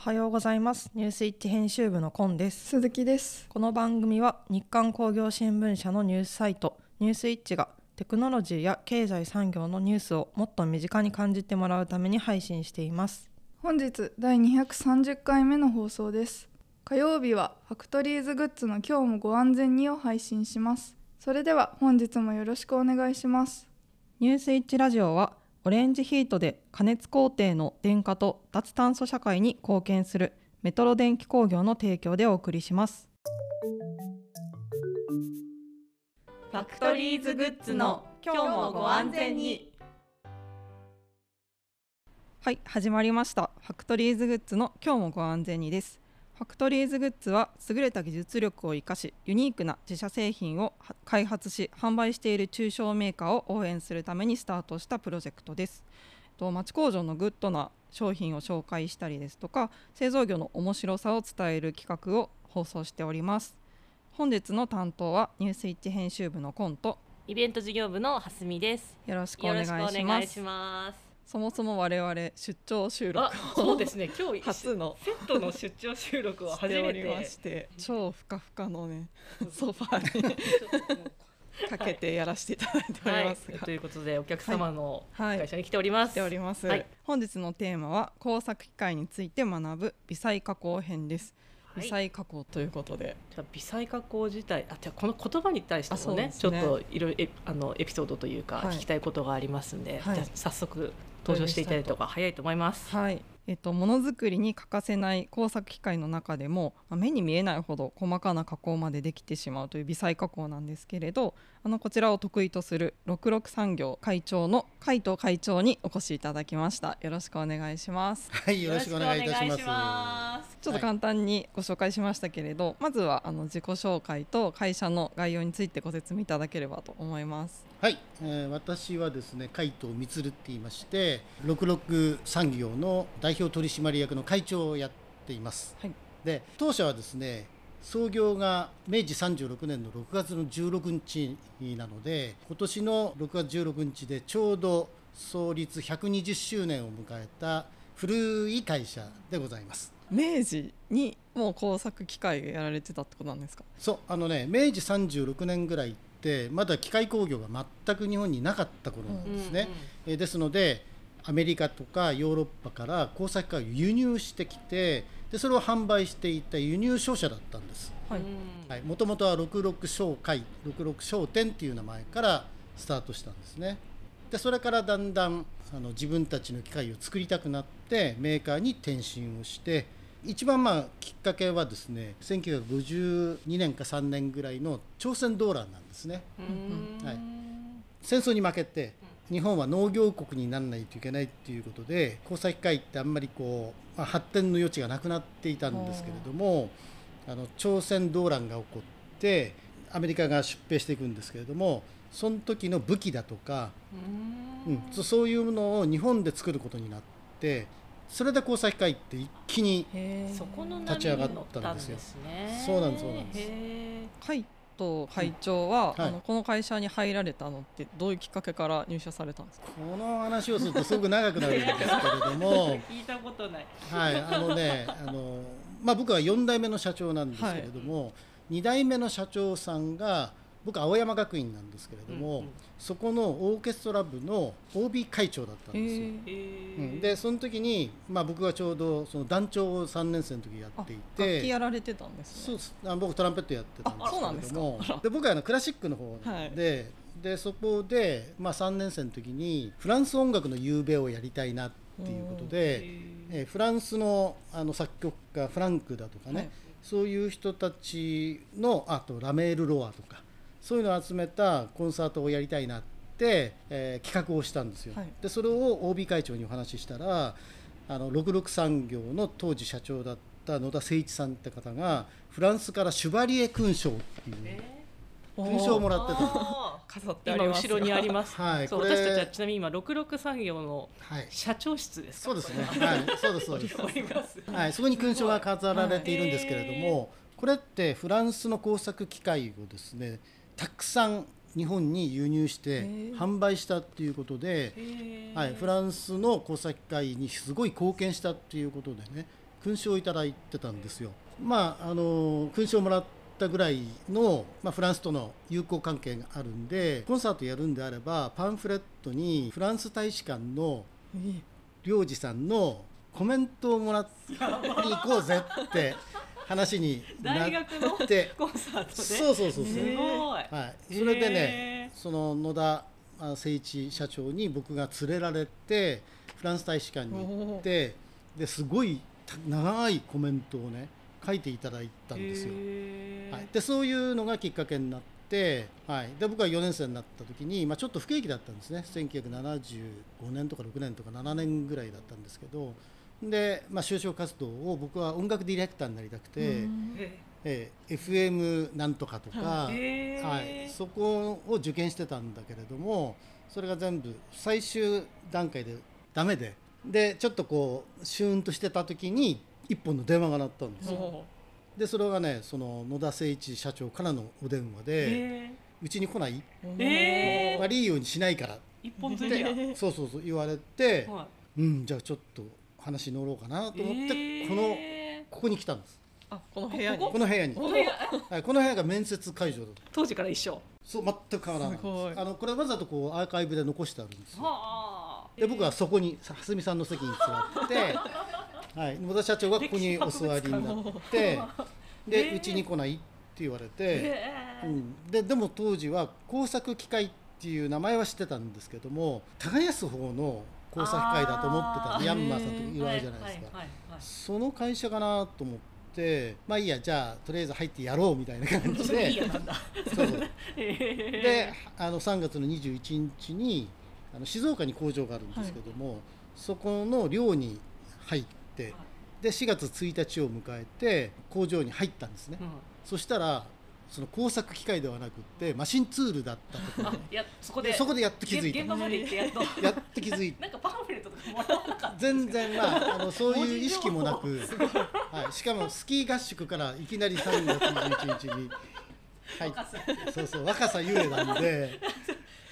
はようございます。ニュースイッチ編集部のコンです。鈴木です。この番組は日刊工業新聞社のニュースサイトニュースイッチがテクノロジーや経済産業のニュースをもっと身近に感じてもらうために配信しています。本日第230回目の放送です。火曜日はファクトリーズグッズの今日もご安全にを配信します。それでは本日もよろしくお願いします。ニュースイッチラジオはオレンジヒートで加熱工程の電化と脱炭素社会に貢献するメトロ電気工業の提供でお送りします。ファクトリーズグッズの今日もご安全に。はい始まりました。ファクトリーズグッズの今日もご安全にですファクトリーズグッズは優れた技術力を生かしユニークな自社製品を開発し販売している中小メーカーを応援するためにスタートしたプロジェクトです。と町工場のグッドな商品を紹介したりですとか製造業の面白さを伝える企画を放送しております。本日の担当はニュースイッチ編集部のコント。イベント事業部の蓮見です。よろしくお願いしますそもそも我々出張収録あそうですね。今日初の。セットの出張収録を初めしてまてして超ふかふかのねソファーにかけてやらせていただいておりますが、はい、ということでお客様のはい。会社に来ております、しております、はい。本日のテーマは工作機械について学ぶ微細加工編です、はい。微細加工ということで。じゃあ微細加工自体あじゃあこの言葉に対してもねね。ちょっといろいろエあのエピソードというかはい。聞きたいことがありますんで、はい。じゃあ早速登場していただいた方が早いと思います。はい。えっと、ものづくりに欠かせない工作機械の中でもまあ目に見えないほど細かな加工までできてしまうという微細加工なんですけれどあのこちらを得意とする66産業会長の海藤会長にお越しいただきました。よろしくお願いします。はい、よろしくお願いいたします。ます。ちょっと簡単にご紹介しましたけれど、まずはあの自己紹介と会社の概要についてご説明いただければと思いますはい、えー私はですね、海藤充って言いまして、66産業の代表取締役の会長をやっています。はいで、当社はですね、創業が明治36年の6月の16日なので、今年の6月16日でちょうど創立120周年を迎えた古い会社でございます。明治にもう工作機械やられてたってことなんですか？そうあのね明治36年ぐらいってまだ機械工業が全く日本になかった頃なんですね、えーですのでアメリカとかヨーロッパから工作機械を輸入してきてでそれを販売していた輸入商社だったんです。もともとは66商会66商店っていう名前からスタートしたんですね。でそれからだんだんあの自分たちの機械を作りたくなってメーカーに転身をして一番まあきっかけはですね1952年か3年ぐらいの朝鮮動乱なんですね。うん。はい。戦争に負けて日本は農業国にならないといけないっていうことで工作機械ってあんまりこう、まあ、発展の余地がなくなっていたんですけれどもあの朝鮮動乱が起こってアメリカが出兵していくんですけれどもその時の武器だとか、うん、そそういうものを日本で作ることになってそれで工作機械って一気にへそこの立ち上がったたんですよ。すね。そうなんですそうなんです。へ海藤会長は、はい。あのこの会社に入られたのってどういうきっかけから入社されたんですか？この話をするとすごく長くなるんですけれどもー。聞いたことない。はい、あのね、あの、まあ、僕は4代目の社長なんですけれども、2代目の社長さんが、僕青山学院なんですけれども、うんうん。そこのオーケストラ部の OB 会長だったんですよ。へうへん、でその時に、まあ、僕がちょうどその団長を3年生の時やあってい楽器てやられてたんですね。そうあ僕トランペットやってたんあそうなんですけれどもで僕はあのクラシックの方はい。で,、でそこで、まあ、3年生の時にフランス音楽の夕べをやりたいなっていうことで。えーフランスのあの作曲家フランクだとかね、はい。そういう人たちのあとラメール・ロアとかそういうのを集めたコンサートをやりたいなって、えー企画をしたんですよ。はいでそれを OB 会長にお話ししたらあの66産業の当時社長だった野田誠一さんって方がフランスからシュバリエ勲章っていう勲章をもらってたんです。あー飾ってあります今後ろにあります。そうはいこれ私たちはちなみに今66産業のはい社長室ですか。そうですね。はい、そうですそうです。はい、そこに勲章が飾られているんですけれども、これってフランスの工作機械をですねたくさん日本に輸入して販売したっていうことで、はい、フランスの工作機械にすごい貢献したっていうことでね勲章をいただいてたんですよ。まああの勲章をもらったぐらいの、まあ、フランスとの友好関係があるんでコンサートやるんであればパンフレットにフランス大使館の領事さんのコメントをもらに行こうぜって話にな大学のってコンサートで？そうそうそうそう、すごい。はい、それでねへその野田あ誠一社長に僕が連れられてフランス大使館に行ってですごいた長いコメントをね書いていただいたんですよ。はい、でそういうのがきっかけになって、はい、で僕は4年生になった時に、まあ、ちょっと不景気だったんですね。1975年とか6年とか7年ぐらいだったんですけどで、まあ、就職活動を僕は音楽ディレクターになりたくて、へえー FM なんとかとか、はい、そこを受験してたんだけれどもそれが全部最終段階でダメででちょっとこうシューンとしてた時に一本の電話が鳴ったんですよ。もでそれがねその野田誠一社長からのお電話うでへ「うちに来ない？ー。へー。悪いようにしないから」一本釣りや。ってそうそうそう言われてはうんじゃあちょっと話乗ろうかなと思っていこのへここに来たんです。あこの部屋に。ここ？の部屋に、ーこれはい、この部屋が面接会場だった当時から一緒。そう全く変わらないあのこれわざとこうアーカイブで残してあるんですよ。はあ。で僕はそこにさ蓮見さんの席に座って、はい、野田社長がここにお座りになってでうちに来ないって言われて、へー。うん、ででも当時は工作機械っていう名前は知ってたんですけども耕す方の工作機械だと思ってたんでヤンマーさんとかいろいろあるじゃないですか、はいはいはいはい。その会社かなと思ってまあいいやじゃあとりあえず入ってやろうみたいな感じで。そうそう。であの3月の21日にあの静岡に工場があるんですけども、そこの寮に入ってで4月1日を迎えて工場に入ったんですね、うん。そしたらその工作機械ではなくってマシンツールだったところ。あいやそこで。でそこでやっと気づいた。現場まで行ってやっと。やっと気づいた。なんかパンフレットとかもらわなかった全然まああのそういう意識もなく、はい、しかもスキー合宿からいきなり3月21日に入ってそうそう若さゆえなんで。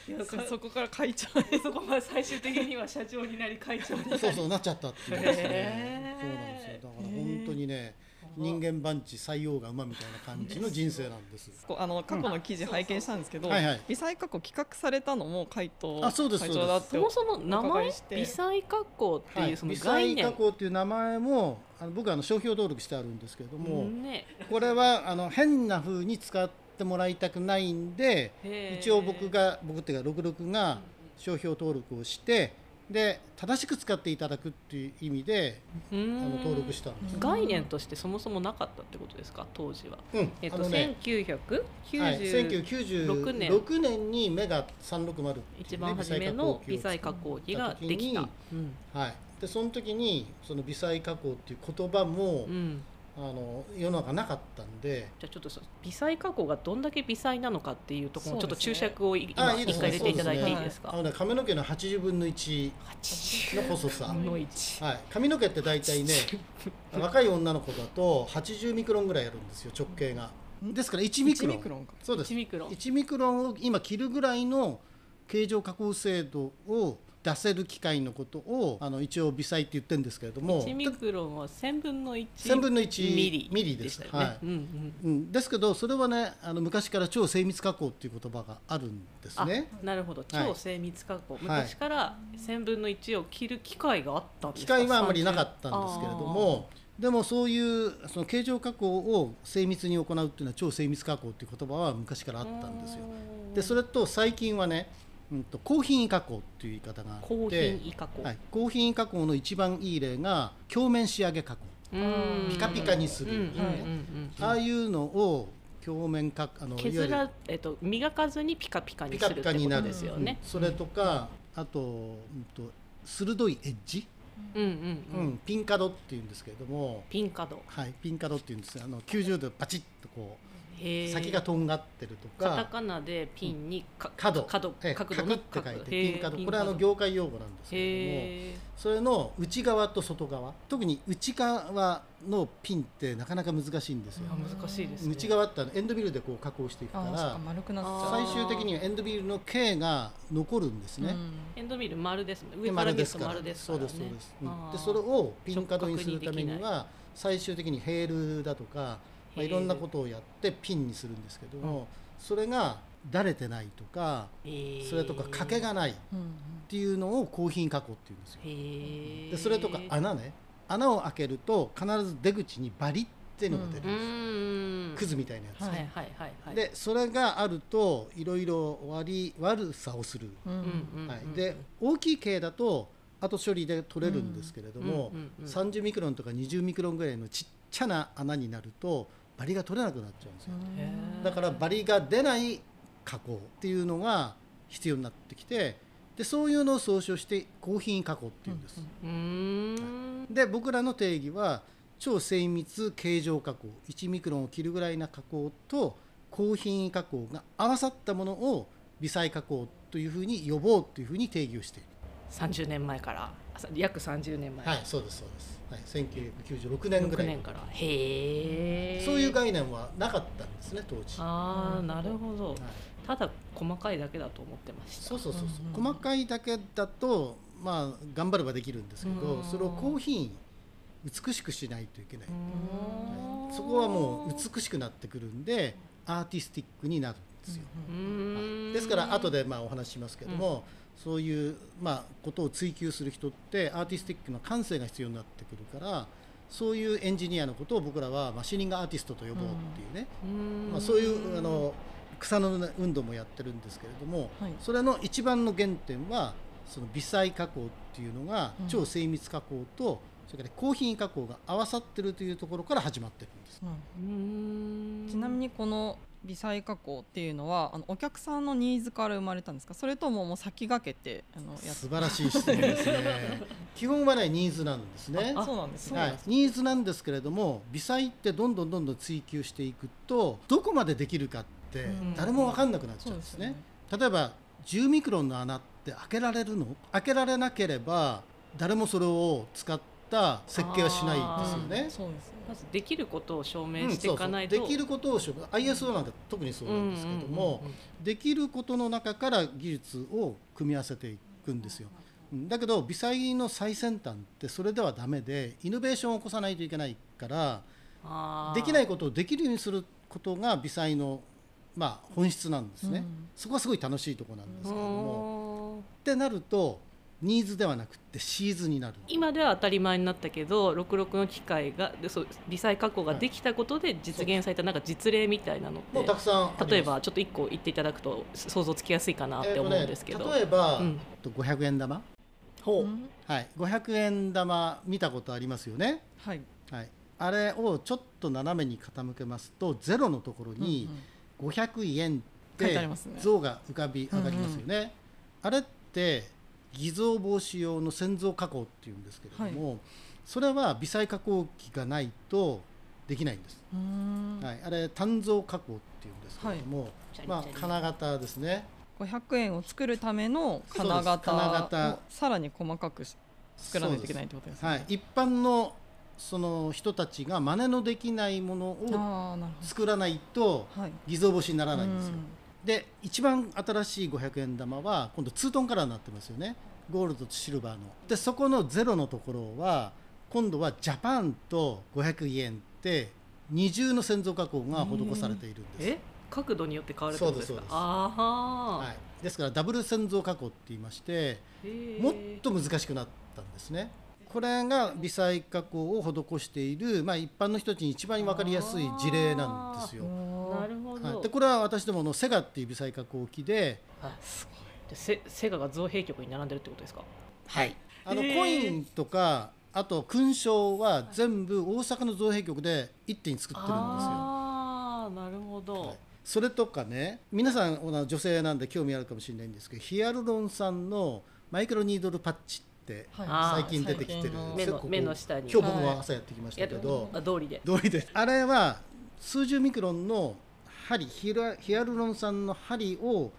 いやそそこから会長そこが最終的には社長になり会長になり。そうそうなっちゃったっていうですね。そうなんですよ。だから本当にね人間番地採用が馬みたいな感じの人生なんです。こうあの過去の記事拝見したんですけど、はいはい。微細加工企画されたのも海藤あそうです会長だってそもそも名前いして微細加工ってはい。いうその微概念。細加工っていう名前もあの僕はあの商標登録してあるんですけれども、ね。これはあの変な風に使ってもらいたくないんで一応僕が僕っていうか66が商標登録をしてで正しく使っていただくっていう意味であの登録したんです。概念としてそもそもなかったってことですか？当時は。うん。えっとね1996はい、年1996年にメガ360っていうね一番初めの微細加工機ができた。うん。はい、でその時にその微細加工っていう言葉も、うんあの世の中なかったんで。じゃあちょっとそ微細加工がどんだけ微細なのかっていうところのちょっと注釈をい今あいいですね。一回入れていただいていいですか？あのね髪の毛の80分の1 80の細さ、の1はい、髪の毛って大体ね若い女の子だと80ミクロンぐらいあるんですよ直径が。ですから1ミクロン。1ミクロンか。そうです。1ミクロン。1ミクロンを今切るぐらいの形状加工精度を出せる機械のことをあの一応微細って言ってるんですけれども1ミクロンは1000分の1 1000分の1ミリミリです。したよね、はい。うんうんうん、ですけどそれはねあの昔から超精密加工っていう言葉があるんですあねなるほど。はい。超精密加工、昔から1000分の1を切る機械があったんです機か械はあまりなかったんですけれどもでもそういうその形状加工を精密に行うっていうのは超精密加工っていう言葉は昔からあったんですよ。でそれと最近はね、うん、と高品位加工っていう言い方があって高品位加工、はい、高品位加工の一番いい例が鏡面仕上げ加工。うん。ピカピカにする。ああいうのを表面かあの削ら、えっと、磨かずにピカピカにするってことピカになるですよね。うん。それとかあと,、うん、と鋭いエッジ、うんうんううん。ん。ピンカドっていうんですけれども、ピンカド。はい、ピンカドっていうんですあの90度バチッとこう先がとんがってるとカタかカナでピンにか角角ええ角度の角って書いてピン角。これはあの業界用語なんですけれへどもそれの内側と外側特に内側のピンってなかなか難しいんですよ。難しいですね。内側ってエンドビルでこう加工していくから最終的にはエンドビルの径が残るんですね、エンドミル丸です上から見ると丸ですからね。そうですそうです、うん。でそれをピン角にするためには最終的にヘールだとか、まあ、いろんなことをやってピンにするんですけども、それがだれてないとかそれとか欠けがないっていうのを高品加工っていうんですよ。でそれとか穴ね。穴を開けると必ず出口にバリっていうのが出るんうですよ、ーんクズみたいなやつ、はいはいはいはいはい。でそれがあるといろいろ悪さをする、はい、で大きい径だと後処理で取れるんですけれども、うんうんうん30ミクロンとか20ミクロンぐらいのちっちゃな穴になるとバリが取れなくなっちゃうんですよ、だからバリが出ない加工っていうのが必要になってきてでそういうのを総称して高品加工っていうんです、うーん。で僕らの定義は超精密形状加工1ミクロンを切るぐらいな加工と高品加工が合わさったものを微細加工というふうに呼ぼうというふうに定義をしている。30年前から約30年前。はいそうですそうです、はい、1996年ぐら6い年から。へえそういう概念はなかったんですね当時、はああなるほど。い、ただ細かいだけだと思ってました。そうそうそうそう、うんうん細かいだけだとまあ頑張ればできるんですけどうんそれを高品美しくしないといけない、はい。そこはもう美しくなってくるんでアーティスティックになるんですよ、うーんですから後でまあお話ししますけども、そういうまあことを追求する人ってアーティスティックな感性が必要になってくるからそういうエンジニアのことを僕らはマシニングアーティストと呼ぼうっていうね、うーん。まあ、そういうあの草の根運動もやってるんですけれども、はい。それの一番の原点はその微細加工っていうのがうん。超精密加工と、それから高品加工が合わさってるというところから始まってるんです。うん。うーん。ちなみにこの微細加工っていうのはあのお客さんのニーズから生まれたんですか？それとももう先駆けてあのやっ素晴らしい質問ですね。基本はねニーズなんですね。あそうなんですね、はい、ニーズなんですけれども微細ってどんどんどんどん追求していくとどこまでできるかってうん誰も分かんなくなっちゃそううんですねですよね。例えば10ミクロンの穴って開けられるの？開けられなければ誰もそれを使った設計はしないんですようんね。そうですねまずできることを証明うんしていかないと、そうそうできることをしょ ISO なんか特にそうなんですけども、できることの中から技術を組み合わせていくんですよ。うんだけど微細の最先端ってそれではダメでイノベーションを起こさないといけないからできないいことをできるようにすることが微細の、まあ、本質なんですね、うん。そこはすごい楽しいところなんですけれども、もってなるとニーズではなくってシーズになる今では当たり前になったけど66の機械がでそう微細加工ができたことで実現されたなんか実例みたいなのってもうたくさんあります。例えばちょっと一個言っていただくと想像つきやすいかなって思うんですけど、えーとね、例えば、うん。と500円玉、ほう、うん。はい、500円玉見たことありますよね、はい。はい、あれをちょっと斜めに傾けますとゼロのところに500円っ書いててありますね。像が浮かび上がりますよね、あれって偽造防止用の線像加工っていうんですけれども、それは微細加工機がないとできないんです、はい、あれ単像加工っていうんですけれども、まあチャリチャリ。金型ですね。500円を作るための金型をさらに細かくし作らないといけないってことですね。はい、一般のその人たちが真似のできないものを作らないと。偽造防止にならないんですよ、うんで一番新しい500円玉は今度ツートンカラーになってますよね。ゴールドとシルバーの。でそこのゼロのところは今度はジャパンと500円って二重の線像加工が施されているんです、え？角度によって変わるってことですか？そうですそうです。ああ、はい、ですからダブル線像加工って言いましてもっと難しくなったんですねこれが微細加工を施している、まあ、一般の人たちに一番分かりやすい事例なんですよ。なるほど、はい、でこれは私どものセガっていう微細加工機で、あすごい。でセセガが造幣局に並んでるってことですか？はい、あのコインとかあと勲章は全部大阪の造幣局で一手に作ってるんですよ。ああなるほど、はい。それとかね皆さん女性なんで興味あるかもしれないんですけどヒアルロン酸のマイクロニードルパッチってはい。最近出てきてる目の。目の下に今日僕も朝やってきましたけど、あ通りで通りで。あれは数十ミクロンの針ヒアヒアルロン酸の針を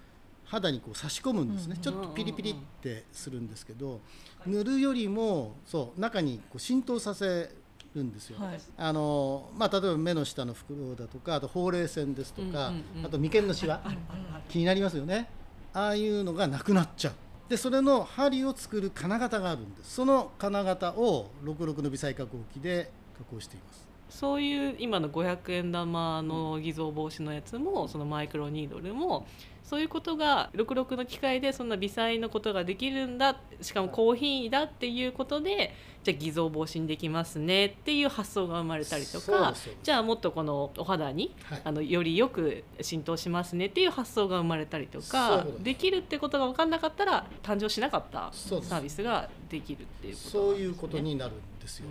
肌にこう差し込むんですね、うんちょっとピリピリってするんですけど塗るよりもそう中にこう浸透させるんですよ。はい。あのまあ、例えば目の下の袋だとかあとほうれい線ですとか、うんうんうんあと眉間のシワ。気になりますよね。ああいうのがなくなっちゃうでそれの針を作る金型があるんです。その金型を66の微細加工機で加工しています。そういう今の500円玉の偽造防止のやつもそのマイクロニードルもそういうことが66の機械でそんな微細のことができるんだしかも高品位だっていうことでじゃあ偽造防止にできますねっていう発想が生まれたりとかそうですそうですじゃあもっとこのお肌にはい。あのよりよく浸透しますねっていう発想が生まれたりとかです。できるってことが分かんなかったら誕生しなかったサービスができるっていうことそういうことになるんですよ。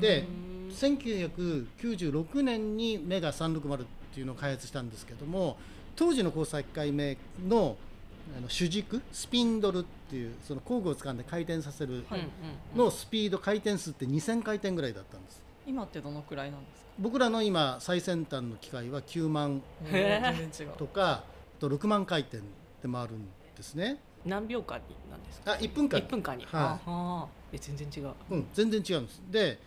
で1996年にメガ360っていうのを開発したんですけども当時の交際機械目のあの主軸スピンドルっていうその工具を掴んで回転させるのスピード回転数って2000回転ぐらいだったんです。今ってどのくらいなんですか？僕らの今最先端の機械は9万へー。全然違う。とかあと6万回転で回るんですね。何秒間になんですか？あ1分間。1分間に、はい。ああえ全然違う。うん、全然違うんです。で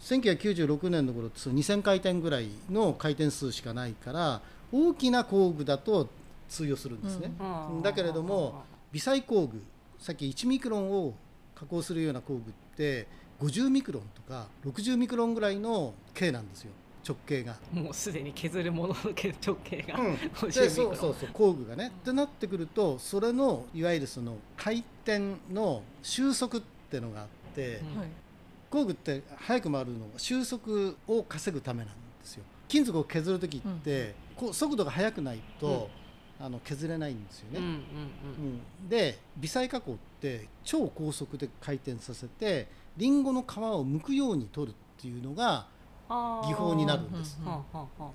1996年の頃ってその2000回転ぐらいの回転数しかないから大きな工具だと通用するんですね、うん。だけれども微細工具さっき1ミクロンを加工するような工具って50ミクロンとか60ミクロンぐらいの径なんですよ。直径が。もうすでに削るものの直径が、うん。50でミクロン。そうそうそう工具がね。ってなってくるとそれのいわゆるその回転の収束ってのがあって、うん。はい。工具って速く回るのは収束を稼ぐためなんですよ金属を削る時って、こう速度が速くないと、あの削れないんですよね、うんで微細加工って超高速で回転させてリンゴの皮を剥くように取るっていうのが技法になるんです。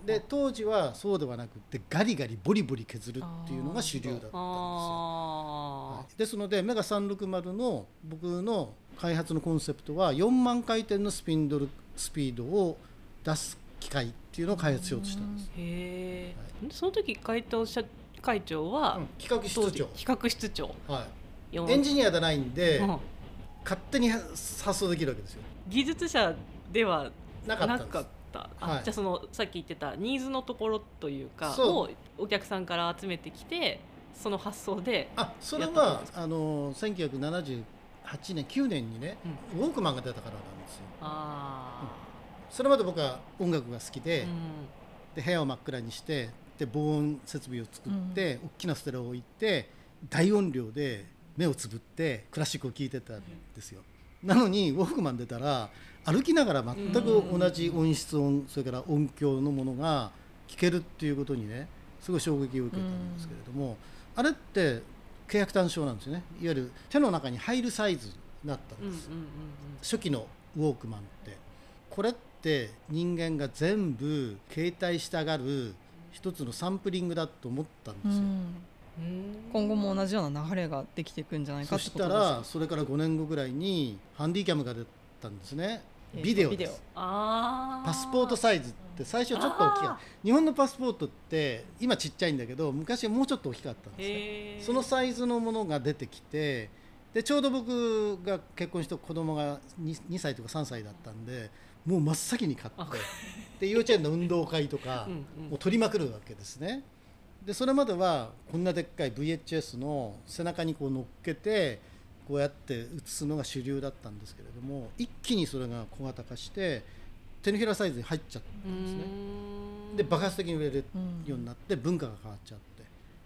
で当時はそうではなくってガリガリボリボリ削るっていうのが主流だったんですよ。あはい。ですのでメガ360の僕の開発のコンセプトは4万回転のスピンドルスピードを出す機械っていうのを開発しようとしたんです、ー。へえ、その時会頭社会長は、うん企画室長。企画室長。はい、よエンジニアじゃないんで、うん。勝手に発想できるわけですよ。技術者ではなかった。はい。じゃあそのさっき言ってたニーズのところというかをお客さんから集めてきてその発想であそれやったはんですあの1978年9年にね、ウォークマンが出たからなんですよ。あそれまで僕は音楽が好きあ、で,、うん。で部屋を真っ暗にしてで防音設備を作って、大きなステレオを置いて大音量で目をつぶってクラシックを聴いてたんですよ、なのにウォークマン出たら歩きながら全く同じ音質音それから音響のものが聞けるっていうことにねすごい衝撃を受けたんですけれども、あれって契約単勝なんですよね。いわゆる手の中に入るサイズになったんです、うんうんうん。初期のウォークマンって。これって人間が全部携帯したがる一つのサンプリングだと思ったんですよ、今後も同じような流れができていくんじゃないかそしたらそれから5年後ぐらいにハンディキャムが出たんですね。えービデオです。あパスポートサイズって最初ちょっと大きかった。日本のパスポートって今ちっちゃいんだけど昔はもうちょっと大きかったんですね。そのサイズのものが出てきてでちょうど僕が結婚した子供が 2, 2歳とか3歳だったんでもう真っ先に買ってで幼稚園の運動会とかうんうん。もう取りまくるわけですね。でそれまではこんなでっかい VHS の背中にこう乗っけてこうやって映すのが主流だったんですけれども一気にそれが小型化して手のひらサイズに入っちゃったんですね。で爆発的に売れるようになって文化が変わっちゃって。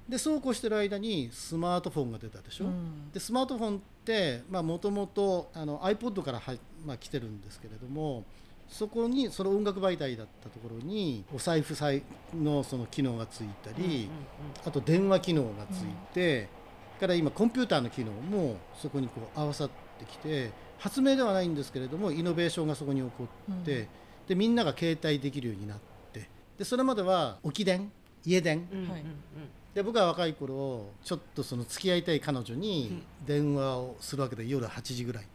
でそうこうしてる間にスマートフォンが出たでしょ、うん。でスマートフォンってもともと iPod からは、まあ、来てるんですけれどもそこにその音楽媒体だったところにお財布さいのその機能がついたり、うんうんうん。あと電話機能がついて、から今コンピューターの機能もそこにこう合わさってきて発明ではないんですけれどもイノベーションがそこに起こって、でみんなが携帯できるようになってでそれまでは置き電家電で僕は若い頃ちょっとその付き合いたい彼女に電話をするわけで夜8時ぐらい。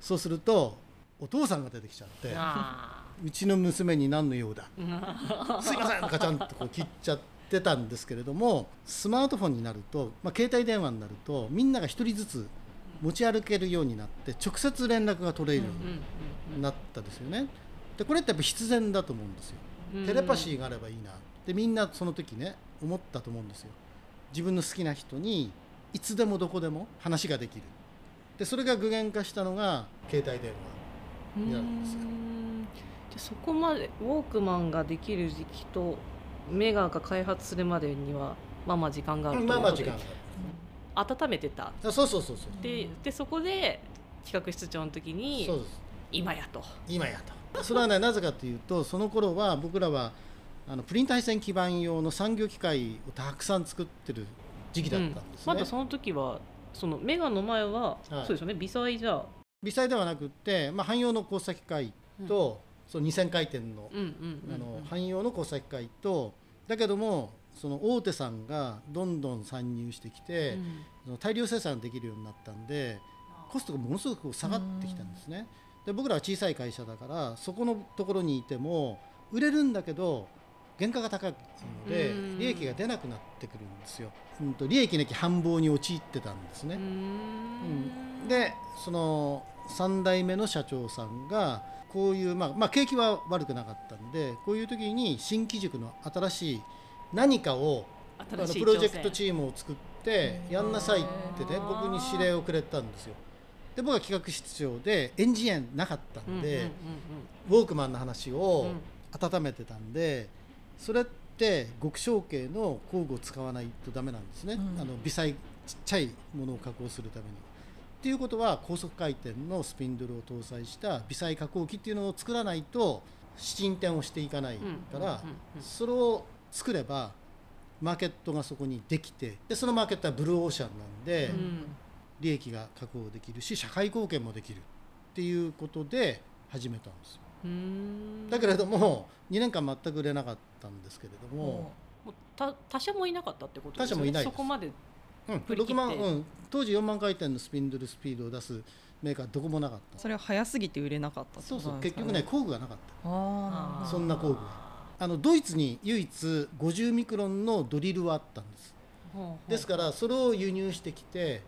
そうするとお父さんが出てきちゃってあうちの娘に何の用だすいませんガチャンとこう切っちゃってたんですけれどもスマートフォンになると、まあ、携帯電話になるとみんなが一人ずつ持ち歩けるようになって直接連絡が取れるようになったですよね。でこれってやっぱ必然だと思うんですよ。テレパシーがあればいいなでみんなその時ね思ったと思うんですよ。自分の好きな人にいつでもどこでも話ができるでそれが具現化したのが携帯電話になるんですよ。じゃそこまでウォークマンができる時期とメガが開発するまでにはまあまあ時間があるということでまあまあ時間が温めてた。あそうそうそうそう。ででそこで企画室長の時にそうです。今やと。今やと。それはねなぜかというとその頃は僕らはあのプリン体線基板用の産業機械をたくさん作ってる時期だったんですね、まだその時はそのメガの前は、はい。そうですよね。微細じゃ微細ではなくって、まあ、汎用の交差機械と、その2000回転の,、汎用の交差機械とだけどもその大手さんがどんどん参入してきて、その大量生産できるようになったんでコストがものすごく下がってきたんですね。で僕らは小さい会社だからそこのところにいても売れるんだけど原価が高いのでうん。利益が出なくなってくるんですよ。うんと利益なき繁忙に陥ってたんですね。う。ん。でその3代目の社長さんがこういう、まあ、まあ景気は悪くなかったんでこういう時に新機塾の新しい何かをあのプロジェクトチームを作ってやんなさいってね僕に指令をくれたんですよ。で僕は企画室長でエンジニアなかったんで、ウォークマンの話を温めてたんでそれって極小径の工具を使わないとダメなんですね、うん。あの微細ちっちゃいものを加工するために。っていうことは高速回転のスピンドルを搭載した微細加工機っていうのを作らないと進展をしていかないから、それを作ればマーケットがそこにできてでそのマーケットはブルーオーシャンなんで、うん。利益が確保できるし社会貢献もできるっていうことで始めたんです。ようん。だけれども2年間全く売れなかったんですけれども、もう他他社もいなかったってことですよね。他社もいないそこまでうん。振り切って。6万、うん、当時4万回転のスピンドルスピードを出すメーカーどこもなかった。それは早すぎて売れなかったそうそう。結局ね工具がなかった。そんな工具あのドイツに唯一50ミクロンのドリルはあったんです。ですからそれを輸入してきて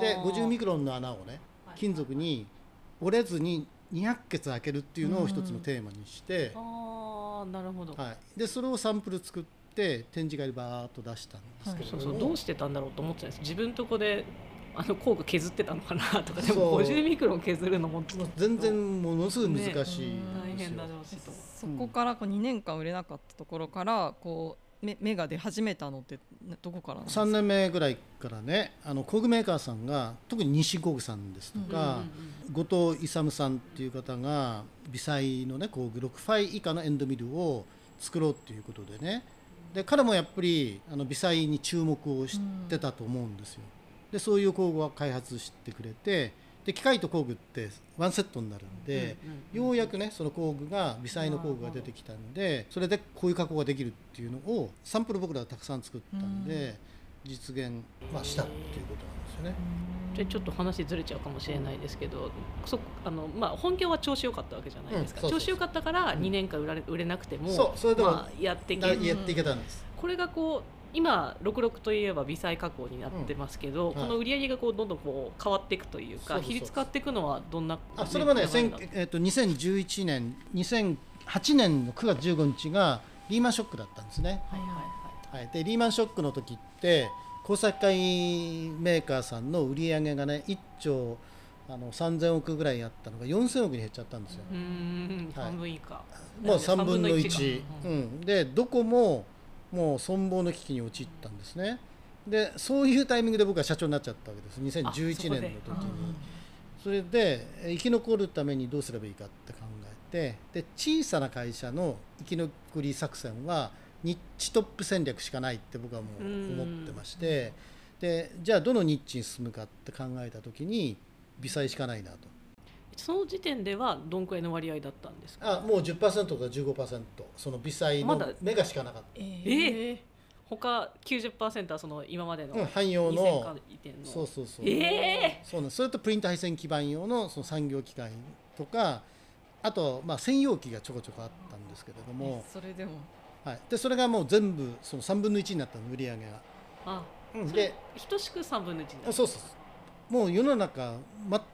で50ミクロンの穴をね金属に折れずに200ケ開けるっていうのを一つのテーマにして、ああなるほど、はい、でそれをサンプル作って展示会でバーッと出したんですけれども、そうそう。どうしてたんだろうと思ってたんです。自分とこであの工具削ってたのかな。とかでもそう。50ミクロン削るのも全然ものすごい難しいんですよ、大変だそこからこう2年間売れなかったところからこう目目が出始めたのってねどこからなんですか？3年目ぐらいからねあの工具メーカーさんが特に西工具さんですとか、後藤勇さんっていう方が微細のね工具6ファイ以下のエンドミルを作ろうっていうことでねで彼もやっぱりあの微細に注目をしてたと思うんですよ。でそういう工具は開発してくれてで機械と工具ってワンセットになるんで、ようやくねその工具が微細の工具が出てきたんでそれでこういう加工ができるっていうのをサンプル僕らはたくさん作ったんで、実現、まあ、したっていうことなんですよね。じゃあちょっと話ずれちゃうかもしれないですけどそあの、まあ、本業は調子良かったわけじゃないですか、調子良かったから2年間売られ売れなくても、そうそれでもまあ、やっていけやっていけたんです。これがこう今66といえば微細加工になってますけど、うん。この売り上げがこうどんどんこう変わっていくというか比率変わっていくのはどんなあそれはね、えっと2011年、2008年の9月15日がリーマンショックだったんですね。はいはいはいはい、でリーマンショックの時って工作機械メーカーさんの売り上げがね1兆あの3000億ぐらいあったのが4000億に減っちゃったんですよ。半分以下、もう3分の1。かうん、でどこももう存亡の危機に陥ったんですね。でそういうタイミングで僕は社長になっちゃったわけです2011年の時に。それでえ生き残るためにどうすればいいかって考えてで小さな会社の生き残り作戦はニッチトップ戦略しかないって僕はもう思ってましてでじゃあどのニッチに進むかって考えた時に微細しかないなと。その時点ではどんくらいの割合だったんですか？あもう10%か15%その微細のまだ。目がしかなかっええ他90%はその今までのた、うん、汎用2000の。そうそうそう、ええそうなんそれとプリント配線基板用のその産業機械とかあと、まあ、専用機がちょこちょこあったんですけれども、それでもはい、でそれがもう全部その3分の1になったの売り上げが。あうん。でで等しく3分の1になるあそうそうそう。もう世の中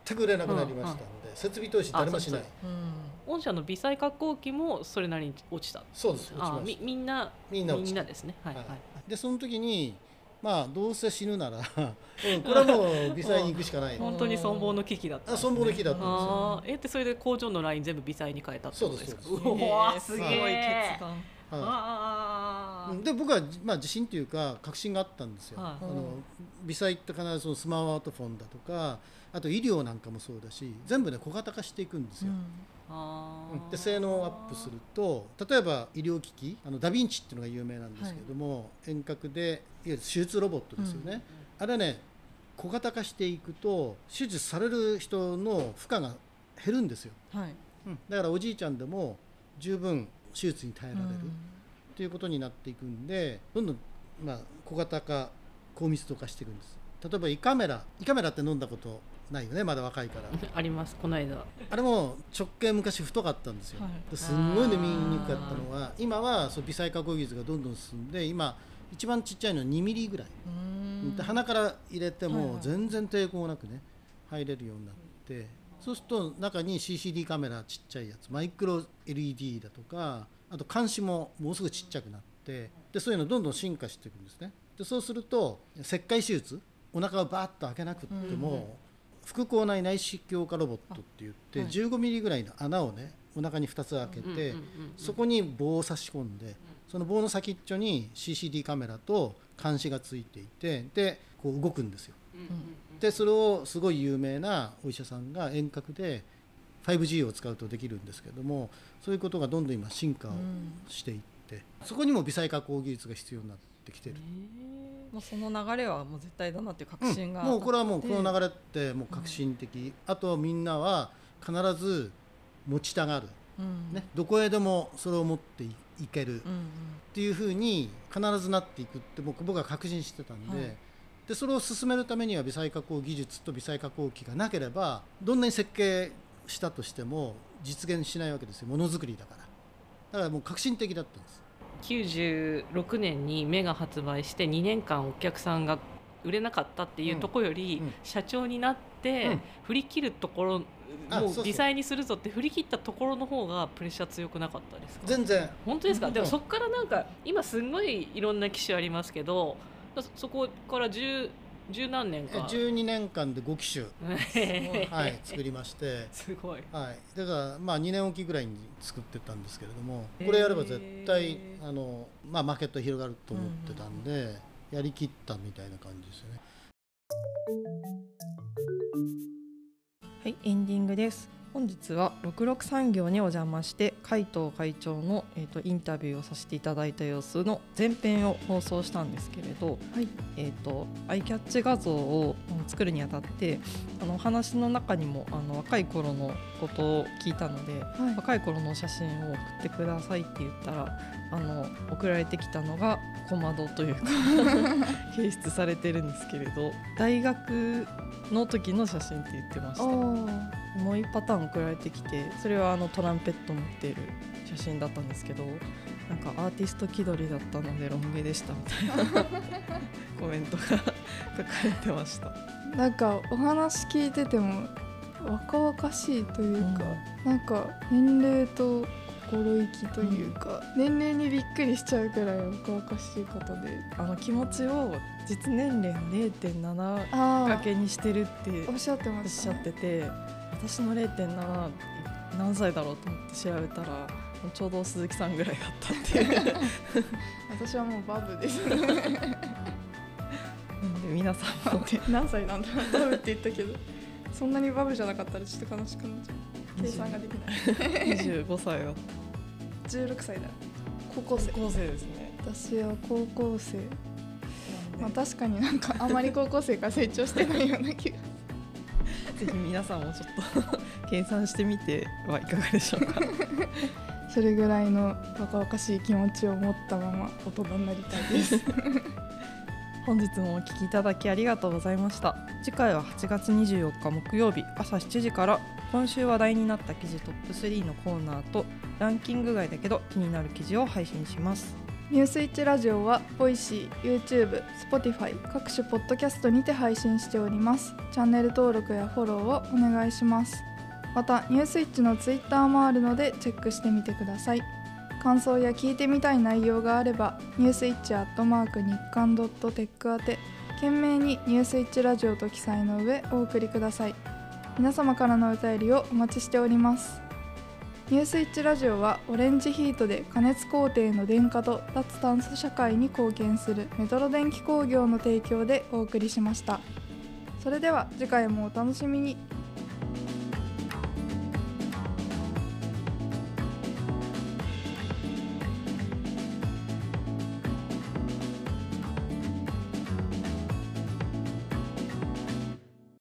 全く売れなくなりましたので、設備投資誰もしない。あうん。御社の微細加工機もそれなりに落ちた。そうです落ちまあみしみんなみんなみんなですね。はいはい、はい。でその時にまあどうせ死ぬなら、うん、これはもう微細に行くしかない。本当に存亡の危機だったね。あ存亡の危機だったんですよ。えってそれで工場のライン全部微細に変えたってことですか？そうですうわーすげすごいえ決断はい、で僕は、まあ、自信というか確信があったんですよ、はい。あの微細って必ずそのスマートフォンだとかあと医療なんかもそうだし全部ね小型化していくんですよ、うん。で性能をアップすると例えば医療機器あのダヴィンチっていうのが有名なんですけども、遠隔でいわゆる手術ロボットですよね、あれね小型化していくと手術される人の負荷が減るんですよ、はい。うん。だからおじいちゃんでも十分手術に耐えられる、ということになっていくんでどんどん、まあ、小型化高密度化していくんです。例えば胃カメラ胃カメラって飲んだことないよねまだ若いから。ありますこの間。あれも直径昔太かったんですよ、はい。ですんごい飲みにくかったのが今はそう微細加工技術がどんどん進んで今一番ちっちゃいのは2ミリぐらい、鼻から入れてはいはいも全然抵抗なくね入れるようになってそうすると中に CCD カメラちっちゃいやつマイクロ LED だとかあと監視ももうすぐちっちゃくなってでそういうのどんどん進化していくんですね。でそうすると切開手術お腹をバーッと開けなくっても、腹腔内内視鏡下ロボットって言って、あはい。15ミリぐらいの穴をねお腹に2つ開けて、そこに棒を差し込んでその棒の先っちょに CCD カメラと監視がついていてでこう動くんですよでそれをすごい有名なお医者さんが遠隔で 5G を使うとできるんですけどもそういうことがどんどん今進化をしていって、そこにも微細加工技術が必要になってきてる、もうその流れはもう絶対だなっていう確信が、うんもうこれはもうこの流れってもう革新的、あとみんなは必ず持ちたがる、うん。ね、どこへでもそれを持っていける、うんうん。っていうふうに必ずなっていくって僕僕は確信してたんで,、はいでそれを進めるためには微細加工技術と微細加工機がなければどんなに設計したとしても実現しないわけですよ。ものづくりだから。だからもう革新的だったんです。96年にメが発売して2年間お客さんが売れなかったっていうところより、うん。うん社長になって、うん。振り切るところもう微細にするぞって振り切ったところの方がプレッシャー強くなかったですか？全然。本当ですか、うん。でもそこからなんか今すごいいろんな機種ありますけどそそこから十十何年か。12年間で5機種、はい、作りまして、すごい。はい、だからまあ2年おきぐらいに作ってたんですけれどもこれやれば絶対あの、まあ、マーケット広がると思ってたんで、やりきったみたいな感じですよね。はい、エンディングです。本日は66産業にお邪魔して海藤会長の、えー、とインタビューをさせていただいた様子の前編を放送したんですけれど、はい。えー、とアイキャッチ画像をうん作るにあたってあのお話の中にもあの若い頃のことを聞いたのではい。若い頃の写真を送ってくださいって言ったらあの送られてきたのが小窓というか 掲出されてるんですけれど大学の時の写真って言ってました。おもう1パターン送られてきてそれはあのトランペット持っている写真だったんですけどなんかアーティスト気取りだったのでロン毛でしたみたいな コメントが書かれてました。なんかお話聞いてても若々しいというか、なんか年齢と心意気というか、年齢にびっくりしちゃうくらい若々しい方で。あの気持ちを実年齢0.7あ掛けにしてるっておっしゃってまおっしゃってて私の0.7何歳だろうと思って調べたらちょうど鈴木さんぐらいだったっていう。私はもうバブです。なんで皆さんも何歳なんだろう。バブって言ったけど。そんなにバブじゃなかったらちょっと悲しくなっちゃう。計算ができない。25歳だ16歳だ。高校生。高校生ですね。私は高校生。まあ確かになんかあまり高校生から成長してないような気がぜひ皆さんもちょっと 計算してみてはいかがでしょうか。それぐらいの若々しい気持ちを持ったまま大人になりたいです。本日もお聞きいただきありがとうございました。次回は8月24日木曜日朝7時から今週話題になった記事トップ3のコーナーとランキング外だけど気になる記事を配信しますニュースイッチラジオは Voicy、YouTube、Spotify 各種ポッドキャストにて配信しております。チャンネル登録やフォローをお願いします。またニュースイッチのツイッターもあるのでチェックしてみてください。感想や聞いてみたい内容があればニュースイッチアットマーク日刊ドットテック宛て懸命にニュースイッチラジオと記載の上お送りください。皆様からのお便りをお待ちしております。ニュースイッチラジオはオレンジヒートで加熱工程の電化と脱炭素社会に貢献するメトロ電気工業の提供でお送りしました。それでは次回もお楽しみに。